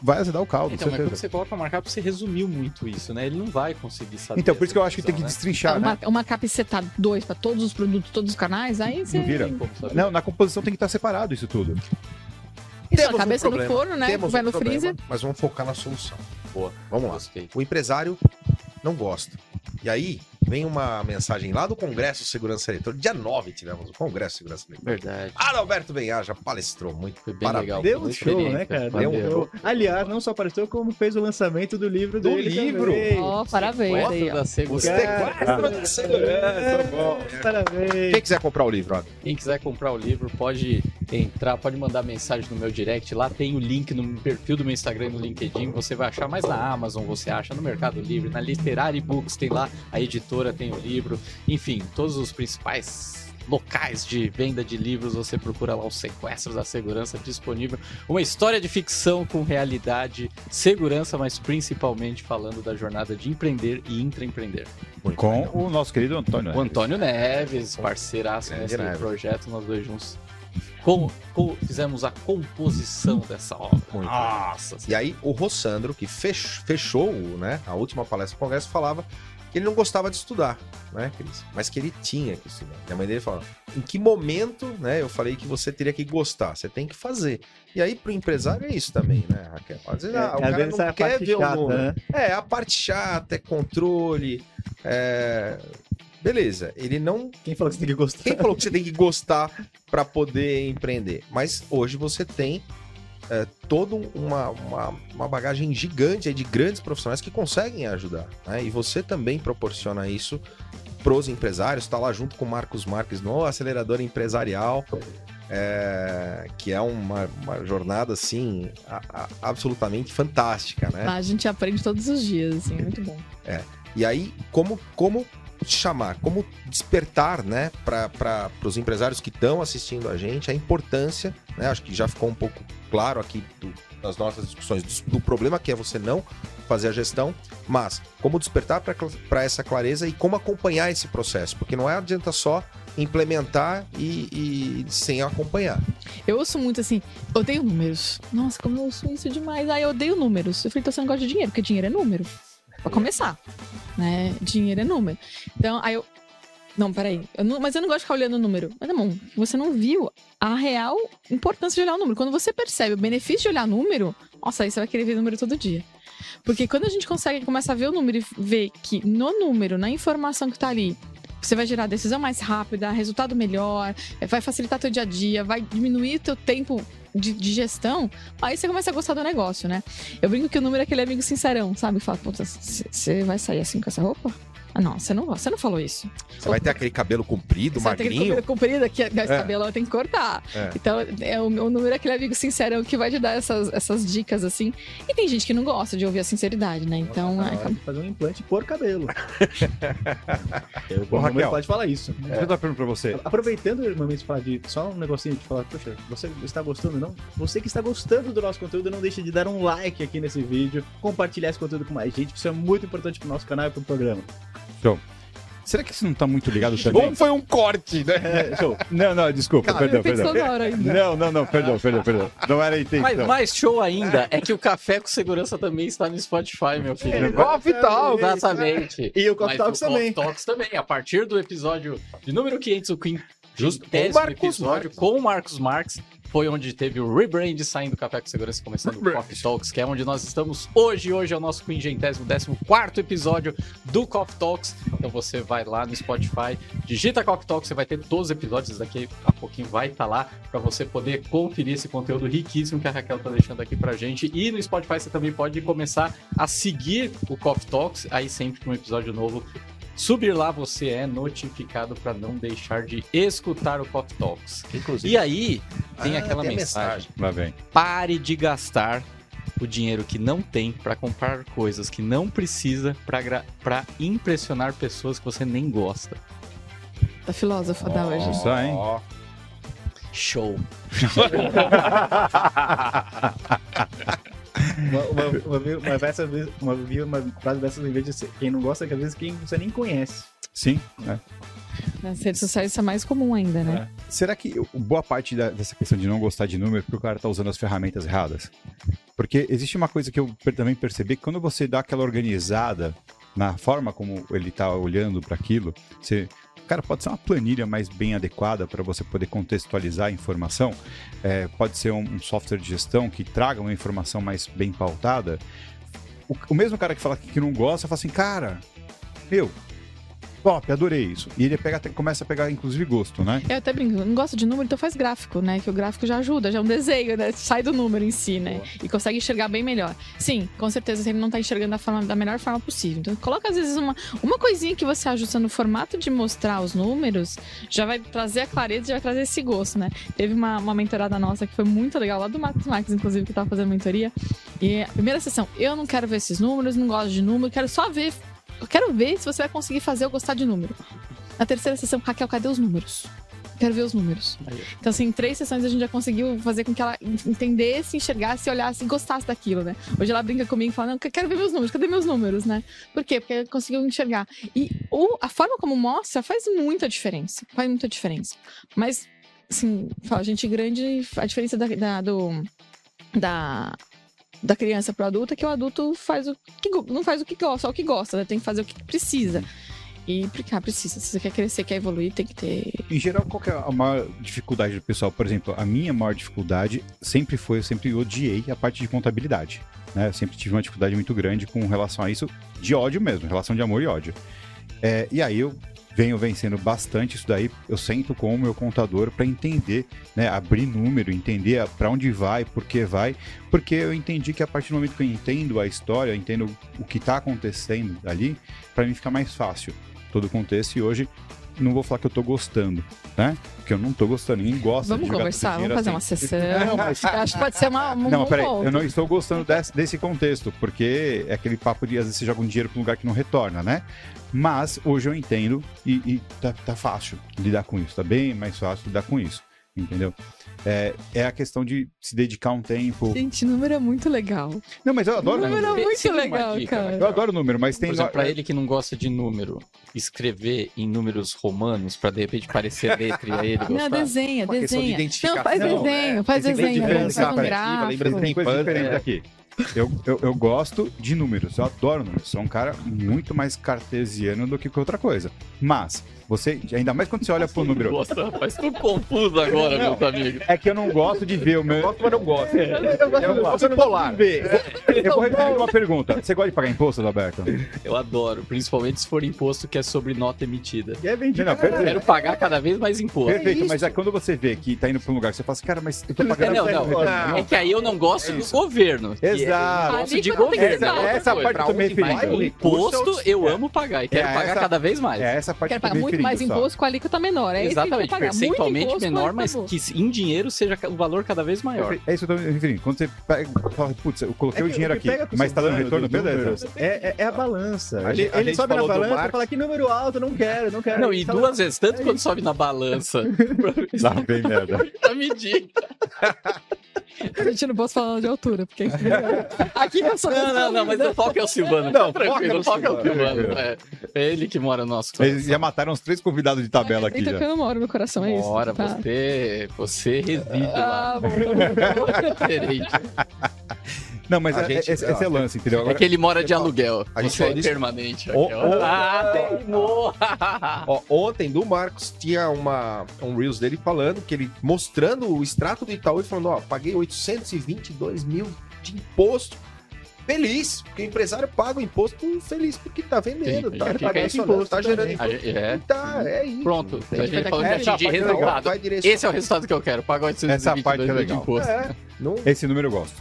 vai azedar o caldo, Então, mas quando você coloca markup, você resumiu muito isso, né? Ele não vai conseguir saber. Então, por isso que eu acho que tem que visão, destrinchar, uma, né? uma capiceta 2 para todos os produtos, todos os canais, aí você. Não vira. né? Não, na composição tem que estar separado isso tudo. Isso, a Temos um cabeça no problema. forno, né? Temos vai um no problema, freezer. Mas vamos focar na solução. Boa. Vamos lá. Gostei. O empresário não gosta. E aí, vem uma mensagem lá do Congresso de Segurança Eletrônica. Dia 9 tivemos o Congresso de Segurança Eletrônica. Verdade. Adalberto Benhaja palestrou muito. Foi bem Parabéns. legal. Deu um show, né, cara? Deu um show. Aliás, não só apareceu, como fez o lançamento do livro Do dele livro? também. Ó, parabéns aí, Sequestro da segurança. sequestros de segurança. bom. Parabéns. Quem quiser comprar o livro, ó, Quem quiser comprar o livro, pode entrar, pode mandar mensagem no meu direct. Lá tem o link no perfil do meu Instagram e no LinkedIn. Você vai achar mais na Amazon, você acha no Mercado Livre, na Literary Books tem lá, a editora tem o livro. Enfim, todos os principais locais de venda de livros, você procura lá os Sequestros da Segurança disponível. Uma história de ficção com realidade, segurança, mas principalmente falando da jornada de empreender e intraempreender. Muito Com legal. o nosso querido Antônio. O Antônio Neves, parceiraço nesse Neves. projeto, nós dois juntos. Com, com- fizemos a composição dessa obra. Muito Nossa, E aí, o Rossandro, que fech- fechou né, a última palestra do Congresso, falava que ele não gostava de estudar, né, Cris? Mas que ele tinha que estudar. E a mãe dele falou: em que momento, né? Eu falei que você teria que gostar, você tem que fazer. E aí, pro empresário é isso também, né, Raquel? Às vezes, ah, o cara não é quer ver o chata, número. né? É, a parte chata, é controle. É... Beleza, ele não Quem falou que você tem que gostar? quem falou que você tem que gostar para poder empreender? Mas hoje você tem é, toda uma, uma, uma bagagem gigante de grandes profissionais que conseguem ajudar. né? E você também proporciona isso pros empresários. Está lá junto com o Marcos Marques no Acelerador Empresarial, é, que é uma, uma jornada assim a- a- absolutamente fantástica, né? Lá a gente aprende todos os dias, assim, é muito bom. E aí, como, como chamar, como despertar, né, para os empresários que estão assistindo a gente, a importância, né, acho que já ficou um pouco claro aqui do- nas nossas discussões do, do problema que é você não fazer a gestão, mas como despertar para essa clareza e como acompanhar esse processo, porque não é adianta só implementar e, e sem acompanhar. Eu ouço muito assim, odeio números. Nossa, como eu ouço isso demais. Ah, eu odeio números. Eu falei, então você não gosta de dinheiro, porque dinheiro é número. Pra começar. Né? Dinheiro é número. Então, aí eu. Não, peraí. Eu não- mas eu não gosto de ficar olhando o número. Mas, não, você não viu a real importância de olhar o número. Quando você percebe o benefício de olhar número, nossa, aí você vai querer ver número todo dia. Porque quando a gente consegue começar a ver o número e ver que no número, na informação que tá ali, você vai gerar decisão mais rápida, resultado melhor, vai facilitar teu dia a dia, vai diminuir teu tempo de, de gestão, aí você começa a gostar do negócio, né? Eu brinco que o número é aquele amigo sincerão, sabe? Fala, puta, você vai sair assim com essa roupa? Ah, não, você não, você não falou isso. Você vai ter aquele cabelo comprido, Você vai ter aquele magrinho. cabelo comprido aqui, esse cabelão tem que cortar. É. Então, é, o, o número é aquele amigo sincerão que vai te dar essas, essas dicas, assim. E tem gente que não gosta de ouvir a sinceridade, né? Então, Tá na é, fazer um implante por cabelo. (laughs) Eu, Ô, Raquel. pode falar isso. Deixa eu dar uma pergunta pra você. Aproveitando o momento de falar de só um negocinho de falar, poxa, você está gostando, não? Você que está gostando do nosso conteúdo, não deixe de dar um like aqui nesse vídeo, compartilhar esse conteúdo com mais gente, que isso é muito importante pro nosso canal e pro programa. Será que isso não tá muito ligado também? Ou foi um corte, né? É, show. Não, não, desculpa, Cara, perdão, perdão. Não, não, não, perdão, perdão, perdão. Não era a intenção. Mas mais show ainda é que o Café com Segurança também está no Spotify, meu filho. Coffee Talk. Exatamente. E o Coffee Talks o Coffee também. Talks também. A partir do episódio de número 500, o Justo, com o Marcos episódio Marques. com o Marcos Marques. Foi onde teve o rebrand saindo do Café com Segurança, começando o Coffee Talks, que é onde nós estamos hoje. Hoje é o nosso quingentésimo, décimo quarto episódio do Coffee Talks. Então você vai lá no Spotify, digita Coffee Talks, você vai ter todos os episódios daqui a pouquinho vai estar lá para você poder conferir esse conteúdo riquíssimo que a Raquel tá deixando aqui pra gente. E no Spotify você também pode começar a seguir o Coffee Talks, aí sempre que um episódio novo subir lá você é notificado para não deixar de escutar o Coffee Talks. Inclusive. E aí tem Ah, aquela tem a mensagem. Vem. Pare de gastar o dinheiro que não tem para comprar coisas que não precisa para impressionar pessoas que você nem gosta. Tá filósofa da hoje. Isso aí, hein? Show. Uma, uma, uma, uma, frase dessas em vez de ser quem não gosta, que às vezes quem você nem conhece. Sim. é. Nas redes sociais isso é mais comum ainda, né? Será que boa parte da- dessa questão de não gostar de número é porque o cara tá usando as ferramentas erradas? Porque existe uma coisa que eu também percebi, que quando você dá aquela organizada na forma como ele tá olhando para aquilo, você Cara, pode ser uma planilha mais bem adequada para você poder contextualizar a informação. É, pode ser um, um software de gestão que traga uma informação mais bem pautada. O, o mesmo cara que fala que que não gosta, fala assim, cara, meu, top, adorei isso. E ele pega, começa a pegar, inclusive, gosto, né? Eu até brinco, não gosto de número, então faz gráfico, né? Que o gráfico já ajuda, já é um desenho, né? Sai do número em si, né? E consegue enxergar bem melhor. Sim, com certeza você não tá enxergando da, forma, da melhor forma possível. Então, coloca às vezes uma, uma coisinha que você ajusta no formato de mostrar os números, já vai trazer a clareza, já vai trazer esse gosto, né? Teve uma, uma mentorada nossa que foi muito legal, lá do Max inclusive, que tava fazendo mentoria. E a primeira sessão, eu não quero ver esses números, não gosto de número, quero só ver. Eu quero ver se você vai conseguir fazer eu gostar de número. Na terceira sessão, Raquel, cadê os números? Quero ver os números. Então, assim, em três sessões a gente já conseguiu fazer com que ela entendesse, enxergasse, olhasse e gostasse daquilo, né? Hoje ela brinca comigo e fala: Não, eu quero ver meus números, cadê meus números, né? Por quê? Porque ela conseguiu enxergar. E o, a forma como mostra faz muita diferença. Faz muita diferença. Mas, assim, fala, gente grande, a diferença da, da- do. Da, da criança pro adulto é que o adulto faz o que não faz o que gosta, só o que gosta, né? Tem que fazer o que precisa. E porque ah, precisa. Se você quer crescer, quer evoluir, tem que ter. Em geral, qual é a maior dificuldade do pessoal? Por exemplo, a minha maior dificuldade sempre foi, eu sempre odiei a parte de contabilidade. Né? Eu sempre tive uma dificuldade muito grande com relação a isso, de ódio mesmo, relação de amor e ódio. É, e aí eu venho vencendo bastante isso daí. Eu sento com o meu contador para entender, né, abrir número, entender para onde vai, por que vai, porque eu entendi que a partir do momento que eu entendo a história, eu entendo o que está acontecendo ali, para mim fica mais fácil todo o contexto. E hoje não vou falar que eu tô gostando, né? Porque eu não tô gostando, ninguém gosta Vamos de jogar conversar, vamos fazer dinheiro uma assim. sessão. (laughs) Não, mas- Acho que pode ser uma, um Não, peraí, eu não estou gostando desse, desse contexto, porque é aquele papo de às vezes você joga um dinheiro para um lugar que não retorna, né? Mas hoje eu entendo e, e tá, tá fácil lidar com isso, tá bem mais fácil lidar com isso, entendeu? É, é a questão de se dedicar um tempo. Gente, número é muito legal. Não, mas eu adoro número é número. muito Siga uma legal, dica, cara. Eu adoro número, mas tem. Por exemplo, pra ele que não gosta de número, escrever em números romanos pra de repente parecer letra e aí ele Não, gostar. desenha, Uma questão de desenha. Não, faz identificação, desenho, faz Esse desenho. grande Faz um diferencial, lembra gráfico. tem coisa diferente é. aqui. Eu, eu, eu gosto de números, eu adoro números. Sou um cara muito mais cartesiano do que outra coisa. Mas, você, ainda mais quando você olha pro número. Nossa, rapaz, tô confuso agora, meus amigos. É que eu não gosto de ver o meu. Gosto, mas não gosto. Eu gosto, Eu gosto de polar. Eu vou responder uma pergunta. Você gosta de pagar imposto, Alberto? Eu adoro, principalmente se for imposto que é sobre nota emitida. E é vendido. Não, Eu perfeito. quero pagar cada vez mais imposto. Perfeito, mas é quando você vê que tá indo pra um lugar, você fala assim, cara, mas eu tô É, pagando. não, zero não, retorno. É que aí eu não gosto do governo. que Exato. Eu gosto de que governo. é essa coisa. parte eu tô me referindo. o Imposto eu amo pagar e quero É, pagar essa- cada vez mais. É essa parte que eu tô pagar me muito referindo. Mais só. imposto com a alíquota menor. É Exatamente, percentualmente imposto, menor, mas que em dinheiro seja o valor cada vez maior. É isso que eu tô me referindo. Quando você pega, fala, putz, eu coloquei É o dinheiro aqui, com mas o tá dando retorno, beleza. É, é, é a balança. A ele a ele sobe na falou do balança e fala que número alto, não quero, não quero. Não, e fala- duas vezes, tanto quando sobe na balança (laughs) Lá vem merda. pra medir. A gente não posso falar de altura, porque (laughs) aqui eu sou Não, não, não, mas o foco é o Silvano. Não, Não, tranquilo, o foca foco é o Silvano. É, é ele que mora no nosso Eles já mataram uns três convidados de tabela aqui já. que eu não moro no coração, é isso? Bora, Tá. você, você reside lá. Ah, bom, (laughs) bom. Não, mas A é- gente- esse, esse é lance, entendeu? É Agora, que ele mora de aluguel. a gente é permanente. Raquel. ô. Ah, teimou! Ó, ontem do Marcos tinha uma, um Reels dele falando que ele mostrando o extrato do Itaú e falando: Ó, paguei 822 mil de imposto. Feliz, porque o empresário paga o imposto feliz porque tá vendendo, Sim, tá, tá, tá, esse imposto, tá gerando imposto. É. Tá, é isso. Pronto, a gente vai falando dar de que- atingir é resultado. Esse é o resultado que eu quero, pagar 822 Essa parte é legal. imposto. É, não, esse número eu gosto.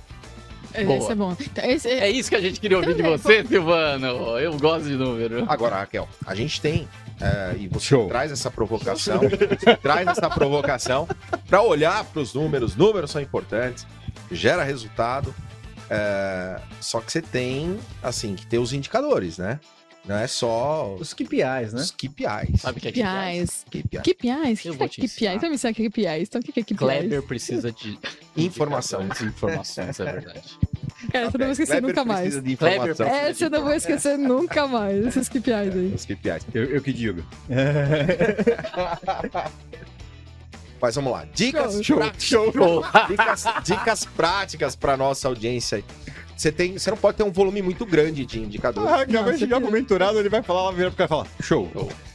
Esse Boa. é bom. Então, esse É isso que a gente queria ouvir de você, Silvano. Eu gosto de número. Agora, Raquel, a gente tem, é, e você Show. traz essa provocação, (laughs) traz essa provocação para olhar para os números. Números são importantes, gera resultado. É, só que você tem, assim, que ter os indicadores, né? Não é só Os KPIs, né? os KPIs. Sabe o que é KPIs. KPIs. KPIs? O Eu que vou é te KPIs? ensinar. Então me ensina o que é KPIs. Então o que é KPIs? Kleber precisa de Informação. indicações, informações, é verdade. Cara, essa eu não vou esquecer Kleber nunca mais. Kleber Essa eu não vou esquecer nunca mais. Esses KPIs aí. Os KPIs. Eu, eu que digo. Mas vamos lá. Dicas Show. práticas. (laughs) Dicas, dicas práticas para nossa audiência. Você tem, você não pode ter um volume muito grande de indicadores. Ah, vai você chegar pro mentorado, ele vai falar, vira pro cara e falar, show.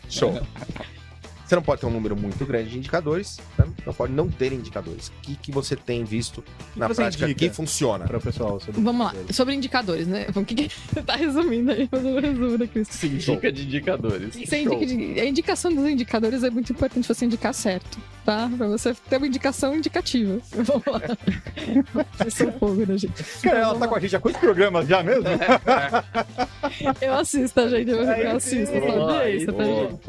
Show. Você não pode ter um número muito grande de indicadores, né? não pode não ter indicadores. O que, que você tem visto na você prática que funciona? Para o pessoal. sobre Vamos lá. Sobre indicadores, né? O que, que você tá resumindo aí? Fazendo um resumo da Cris. Se indica de indicadores. Você indica de- a indicação dos indicadores é muito importante você indicar certo, tá? Pra você ter uma indicação indicativa. (laughs) Vamos lá. Vocês são fogo, né, gente? Cara, ela tá com a gente há quantos programas já mesmo? (laughs) Eu assisto, tá, gente? Eu, eu assisto, Boa, audiência, tá, gente?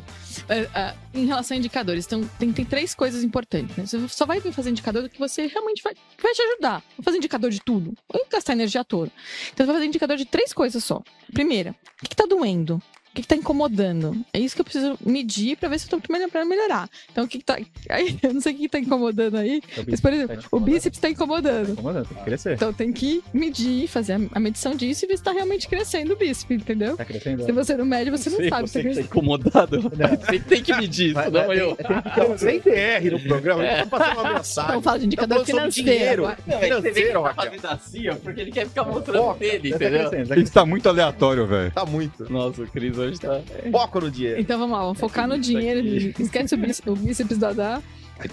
É, é, em relação a indicadores, então, tem, tem três coisas importantes. Né? Você só vai vir fazer indicador que você realmente vai, vai te ajudar. Não fazer indicador de tudo. Vai gastar energia toda. Então, você vai fazer indicador de três coisas só. Primeira, o que, que tá doendo? O que, que tá incomodando? É isso que eu preciso medir pra ver se eu tô melhor- pra melhorar. Então, o que, que tá. (laughs) Aí, eu não sei o que, que tá incomodando aí, É o mas, por exemplo, Tá o bíceps tá incomodando. Incomodando, tem que crescer. Então tem que medir, fazer a- a medição disso e ver se tá realmente crescendo o bíceps, entendeu? Tá crescendo? Se você não mede, você não Sei, sabe. você se que tá tá incomodado. (laughs) Você que tem que medir isso, não eu. Sem DR no programa, gente tá passando uma mensagem. Então fala de indicador Tá financeiro. dinheiro. Não, é Financeiro, ele tá fazendo assim, ó, porque ele quer ficar mostrando dele, tá entendeu? já Isso tá muito aleatório, velho. Tá muito. Nossa, o Cris hoje tá. Foco no dinheiro. Então vamos lá, vamos focar no dinheiro. Esquece o bíceps, o bíceps do Adá.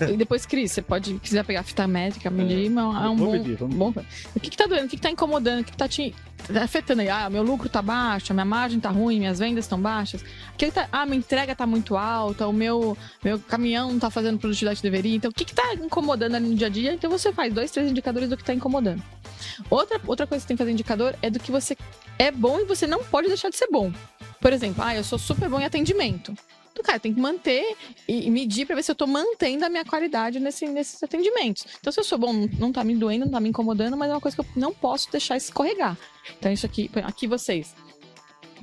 E depois, Cris, você pode, quiser pegar a fita métrica, medir, mas é um bom, medir, vamos bom. O que, que tá doendo? O que, que tá incomodando? O que, que tá te tá afetando aí? Ah, meu lucro tá baixo, a minha margem tá ruim, minhas vendas estão baixas. Que que tá, ah, minha entrega tá muito alta, o meu, meu caminhão não tá fazendo produtividade que deveria. Então, o que, que tá incomodando ali no dia a dia? Então, você faz dois, três indicadores do que tá incomodando. Outra, outra coisa que você tem que fazer indicador é do que você é bom e você não pode deixar de ser bom. Por exemplo, ah, eu sou super bom em atendimento. Então, cara, tem que manter e, medir pra ver se eu tô mantendo a minha qualidade nesse, nesses atendimentos. Então, se eu sou bom, não- não tá me doendo, não tá me incomodando, mas é uma coisa que eu não posso deixar escorregar. Então, isso aqui, aqui vocês.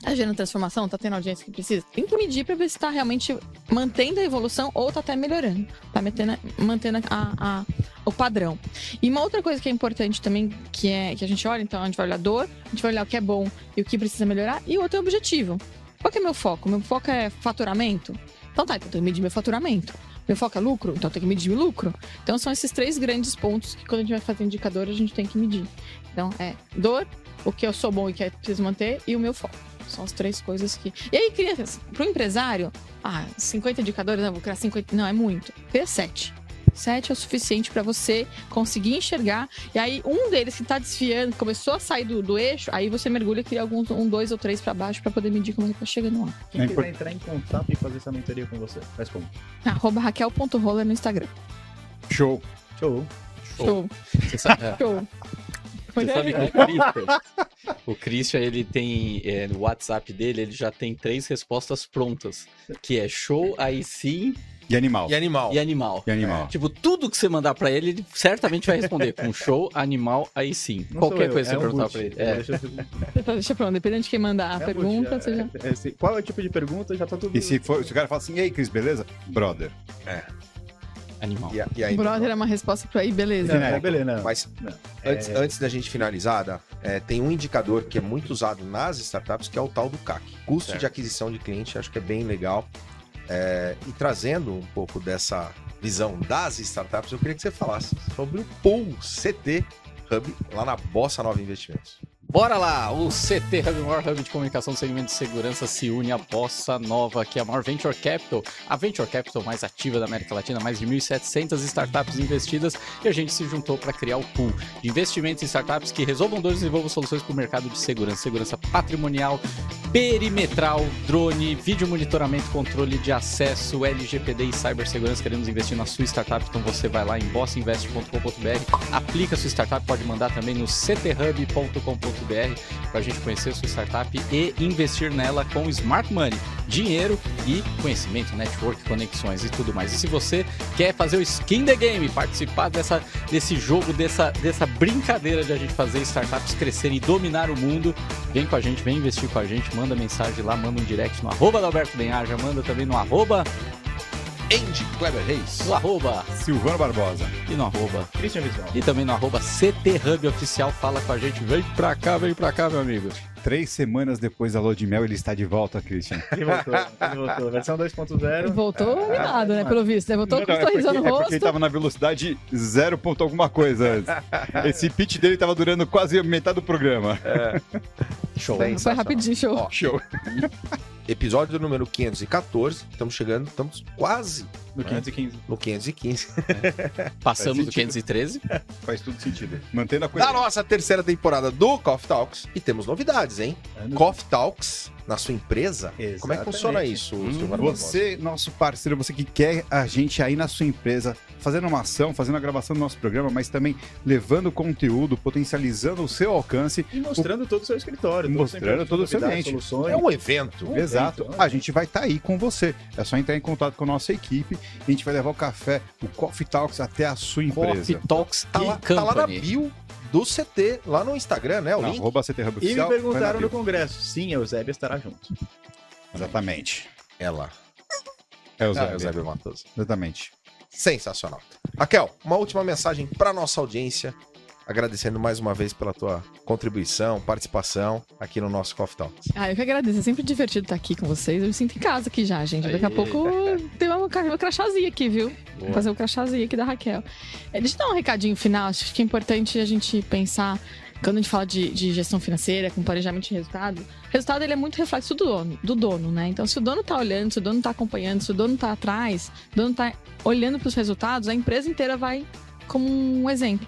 Tá gerando transformação? Tá tendo audiência que precisa? Tem que medir pra ver se tá realmente mantendo a evolução ou tá até melhorando. Tá mantendo, mantendo a, a- o padrão. E uma outra coisa que é importante também, que é que a gente olha, então, a gente vai olhar dor, a gente vai olhar o que é bom e o que precisa melhorar, e o outro é o objetivo. Qual que é meu foco? Meu foco é faturamento? Então tá, então eu tenho que medir meu faturamento. Meu foco é lucro? Então eu tenho que medir o lucro. Então são esses três grandes pontos que quando a gente vai fazer indicador a gente tem que medir. Então é dor, o que eu sou bom e que eu preciso manter, e o meu foco. São as três coisas que. E aí, crianças, pro empresário, ah, 50 indicadores, não, vou criar 50. Não, é muito. Cria 7. 7 é o suficiente para você conseguir enxergar. E aí, um deles que tá desfiando, começou a sair do, do eixo, aí você mergulha e cria alguns, um, dois ou três para baixo para poder medir como ele tá chegando lá. Quem É quiser entrar em contato e fazer essa mentoria com você, faz como? Arroba raquel.roller no Instagram. Show. Show. Show. Você sabe, é. Show. Você sabe que o Christian, o Christian, ele tem, é, no WhatsApp dele, ele já tem três respostas prontas, que é show, aí sim E animal. E animal. e animal. E animal. Tipo, tudo que você mandar pra ele, ele certamente vai responder com show, animal, aí sim. Não Qualquer eu, coisa que é você um perguntar boot. pra ele. É, É. deixa eu- Então, deixa pronto, dependendo de quem mandar a é pergunta, boot, você já. é- é- se- Qual é o tipo de pergunta? Já tá tudo. E se, for, se o cara fala assim, e aí, Cris, beleza? Brother. Animal. E, a- e aí, Brother é uma resposta pra aí, beleza. Não, é, beleza, não. Mas Não. antes, É- antes da gente finalizar, Dá, é, tem um indicador que é muito usado nas startups, que é o tal do CAC. Custo Certo. de aquisição de cliente, acho que é bem legal. É, e trazendo um pouco dessa visão das startups, eu queria que você falasse sobre o Pool CT Hub lá na Bossa Nova Investimentos. Bora lá! O CT Hub, o maior hub de comunicação do segmento de segurança, se une à Bossa Nova, que é a maior Venture Capital, a Venture Capital mais ativa da América Latina, mais de 1.700 startups investidas, e a gente se juntou para criar o pool de investimentos em startups que resolvam dores e desenvolvam soluções para o mercado de segurança, segurança patrimonial, perimetral, drone, vídeo monitoramento, controle de acesso, LGPD e cibersegurança. Queremos investir na sua startup, então você vai lá em bossinvest.com.br, aplica a sua startup, pode mandar também no cthub.com.br para a gente conhecer a sua startup e investir nela com smart money, dinheiro e conhecimento, network, conexões e tudo mais. E se você quer fazer o skin the game, participar dessa, desse jogo, dessa, dessa brincadeira de a gente fazer startups crescerem e dominar o mundo, vem com a gente, vem investir com a gente, manda mensagem lá, manda um direct no arroba da Alberto Benhaja, manda também no arroba Andy Kleber Reis. no arroba Silvano Barbosa. e no arroba Christian Visual. e também no arroba CT Hub Oficial. Fala com a gente, vem pra cá, vem pra cá, meu amigo. Três semanas depois da lua de mel, ele está de volta, Christian. Ele voltou, ele voltou. Versão 2.0. Voltou animado, né? Pelo visto. né? Voltou com um Não, é sorriso no é porque rosto. ele tava na velocidade zero ponto alguma coisa antes. Esse pitch dele tava durando quase metade do programa. Show. Foi, foi rapidinho, show. Ó, Show. Episódio número 514. Estamos chegando, estamos quase No 515. no 515. Passamos do Faz 513. Faz tudo sentido. Mantendo a coisa. Da nossa terceira temporada do Coffee Talks. E temos novidades, hein? Coffee Talks na sua empresa. Como é que Exatamente. funciona isso, Barbosa? Você, nosso parceiro, você que quer a gente aí na sua empresa, fazendo uma ação, fazendo a gravação do nosso programa, mas também levando conteúdo, potencializando o seu alcance. E mostrando todo o seu escritório. Mostrando todo o seu novidades, ambiente. Soluções. É um evento. Um Exato. evento, né? A gente vai estar aí com você. É só entrar em contato com a nossa equipe. A gente vai levar o café, o Coffee Talks até a sua Coffee empresa. Talks Tá lá, tá lá na bio do CT, lá no Instagram, né? O link. arroba CT Hub E me perguntaram no congresso. Sim, a Eusébia estará junto. Exatamente. Ela. É o Ah. Eusébio Matoso. Exatamente. Sensacional. Raquel, uma última mensagem para nossa audiência, agradecendo mais uma vez pela tua contribuição, participação aqui no nosso Coffee Talks. Ah, eu que agradeço. É sempre divertido estar aqui com vocês. Eu me sinto em casa aqui já, gente. Daqui a pouco tem uma, uma crachazinha aqui, viu? Vou Boa. fazer o crachazinho aqui da Raquel. É, deixa eu dar um recadinho final. Acho que é importante a gente pensar, quando a gente fala de, de gestão financeira, com planejamento de resultado, o resultado ele é muito reflexo do dono, do dono, né? Então, se o dono tá olhando, se o dono tá acompanhando, se o dono tá atrás, o dono tá olhando para os resultados, a empresa inteira vai como um exemplo.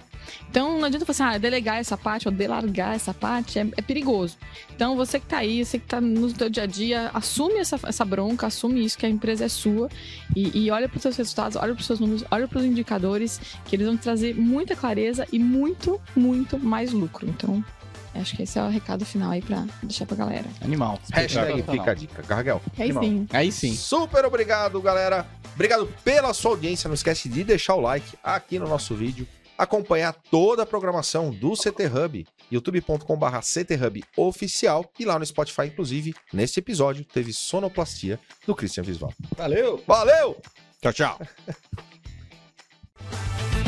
Então, não adianta você ah, delegar essa parte ou delargar essa parte, é, é perigoso. Então, você que tá aí, você que tá no seu dia a dia, assume essa, essa bronca, assume isso, que a empresa é sua e, e olha para os seus resultados, olha para os seus números, olha para os indicadores, que eles vão trazer muita clareza e muito, muito mais lucro. Então, acho que esse é o recado final aí para deixar pra galera. Animal. Hashtag fica a dica. Raquel. É isso sim. Aí sim. Super obrigado, galera. Obrigado pela sua audiência. Não esquece de deixar o like aqui no nosso vídeo. Acompanhar toda a programação do CT Hub, youtube.com.br CTHub oficial. E lá no Spotify, inclusive, nesse episódio, teve sonoplastia do Christian Visval. Valeu! Valeu! Tchau, tchau. (laughs)